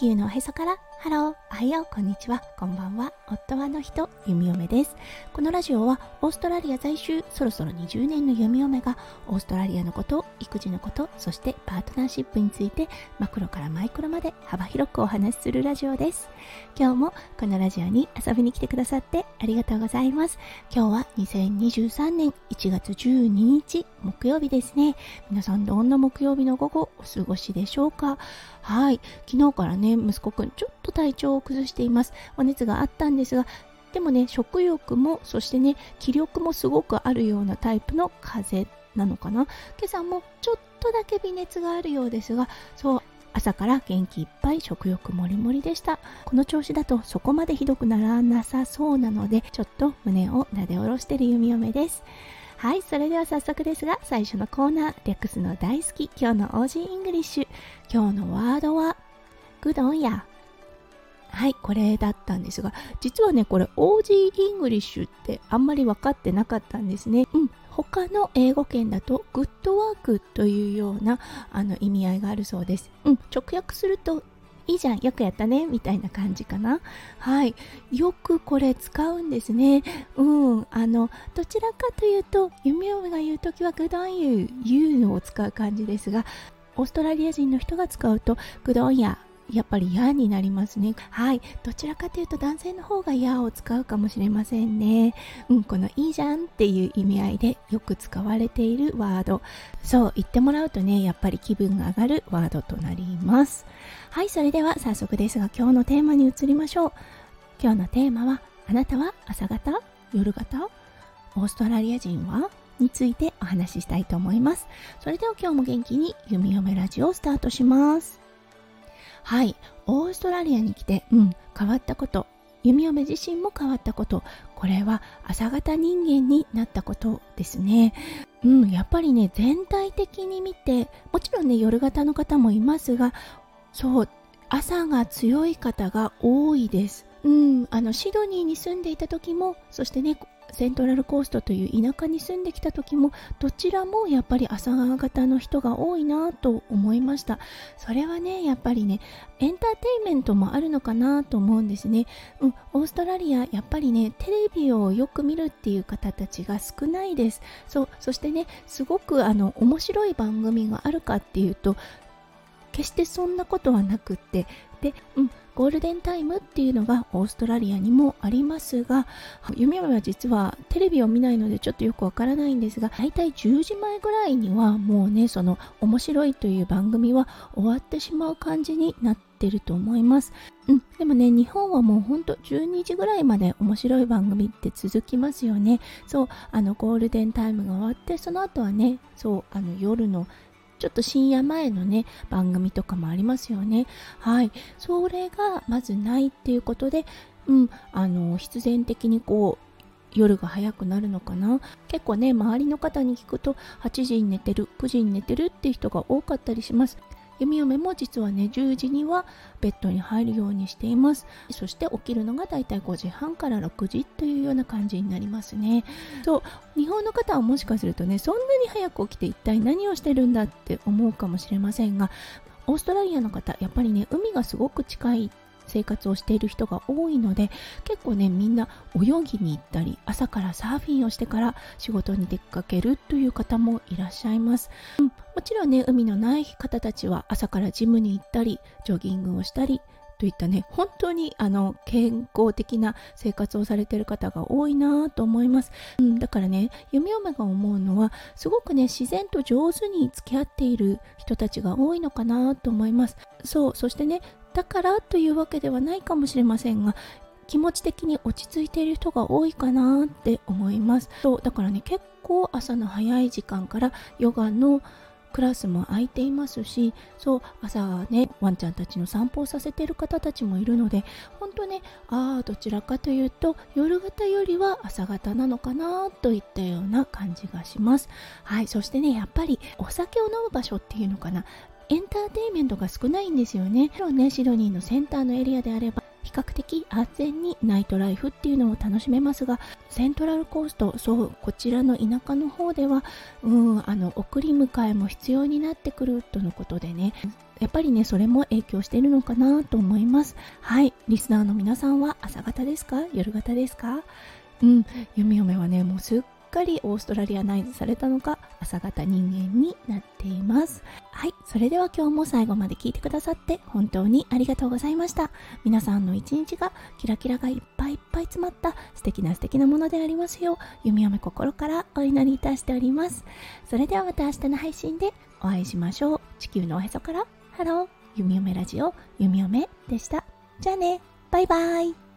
球のおへそからハロー、おはよう、こんにちは、こんばんは。夫はの人、弓嫁です。このラジオはオーストラリア在住、そろそろ20年の弓嫁がオーストラリアのこと、育児のこと、そしてパートナーシップについてマクロからマイクロまで幅広くお話しするラジオです。今日もこのラジオに遊びに来てくださってありがとうございます。今日は2023年1月12日木曜日ですね。皆さんどんな木曜日の午後お過ごしでしょうか？はい。昨日からね、ね息子くんちょっと体調を崩しています。お熱があったんですが、でもね、食欲も、そしてね、気力もすごくあるようなタイプの風邪なのかな。今朝もちょっとだけ微熱があるようですが、そう、朝から元気いっぱい食欲もりもりでした。この調子だとそこまでひどくならなさそうなので、ちょっと胸をなで下ろしてる弓嫁です。はい、それでは早速ですが、最初のコーナー、略すの大好き、今日の Aussie English。今日のワードは、 good on ya。はい、これだったんですが、実はね、これ OG イングリッシュってあんまり分かってなかったんですね。うん、他の英語圏だと good work というようなあの意味合いがあるそうです。うん、直訳するといいじゃん、よくやったね、みたいな感じかな。はい。よくこれ使うんですね。うん。あの、どちらかというと、弓嫁が言うときは、グドンユー、ユーのを使う感じですが、オーストラリア人の人が使うと、グドンヤやっぱり嫌になりますね。はい。どちらかというと男性の方が嫌を使うかもしれませんね。うん、このいいじゃんっていう意味合いでよく使われているワード。そう言ってもらうとね、やっぱり気分が上がるワードとなります。はい、それでは早速ですが今日のテーマに移りましょう。今日のテーマは、あなたは朝方夜型？オーストラリア人は？についてお話ししたいと思います。それでは今日も元気に弓嫁ラジオをスタートします。はい、オーストラリアに来て、うん、変わったこと、弓嫁自身も変わったこと、これは朝型人間になったことですね。うん、やっぱりね、全体的に見て、もちろんね、夜型の方もいますが、そう、朝が強い方が多いです。うん、あのシドニーに住んでいた時もそしてねセントラルコーストという田舎に住んできた時もどちらもやっぱり朝方の人が多いなと思いました。それはねやっぱりねエンターテインメントもあるのかなと思うんですね、うん、オーストラリアやっぱりねテレビをよく見るっていう方たちが少ないです。そうそしてねすごくあの面白い番組があるかっていうと決してそんなことはなくって。で、うん、ゴールデンタイムっていうのがオーストラリアにもありますが夢は実はテレビを見ないのでちょっとよくわからないんですが大体10時前ぐらいにはもうねその面白いという番組は終わってしまう感じになってると思います、うん、でもね日本はもうほんと12時ぐらいまで面白い番組って続きますよね。そうあのゴールデンタイムが終わってその後はねそうあの夜のちょっと深夜前のね、番組とかもありますよね。はい。それがまずないっていうことで、うん、あの、必然的にこう、夜が早くなるのかな結構ね周りの方に聞くと8時に寝てる9時に寝てるって人が多かったりします弓嫁も実はね10時にはベッドに入るようにしています。そして起きるのがだいたい5時半から6時というような感じになりますね。そう日本の方はもしかするとねそんなに早く起きて一体何をしてるんだって思うかもしれませんがオーストラリアの方やっぱりね海がすごく近い生活をしている人が多いので結構ねみんな泳ぎに行ったり朝からサーフィンをしてから仕事に出かけるという方もいらっしゃいます、うん、もちろんね海のない方たちは朝からジムに行ったりジョギングをしたりといったね本当にあの健康的な生活をされている方が多いなと思います、うん、だからね弓嫁が思うのはすごくね自然と上手に付き合っている人たちが多いのかなと思います。そうそしてねだからというわけではないかもしれませんが気持ち的に落ち着いている人が多いかなって思います。そうだからね結構朝の早い時間からヨガのクラスも空いていますしそう朝ねワンちゃんたちの散歩をさせている方たちもいるので本当ねああどちらかというと夜型よりは朝型なのかなといったような感じがしますはいそしてねやっぱりお酒を飲む場所っていうのかなエンターテインメントが少ないんですよね。もちろんね、シドニーのセンターのエリアであれば、比較的安全にナイトライフっていうのを楽しめますがセントラルコーストそうこちらの田舎の方ではうんあの送り迎えも必要になってくるとのことでね。やっぱりねそれも影響しているのかなと思います。はい。リスナーの皆さんは朝方ですか？夜型ですか？うん。弓嫁はねもうすっかりオーストラリアナイズされたのか朝型人間になっています。はいそれでは今日も最後まで聞いてくださって本当にありがとうございました。皆さんの一日がキラキラがいっぱいいっぱい詰まった素敵な素敵なものでありますよう弓嫁心からお祈りいたしております。それではまた明日の配信でお会いしましょう。地球のおへそから。ハロー。弓嫁ラジオ。弓嫁でした。じゃあね。バイバイ。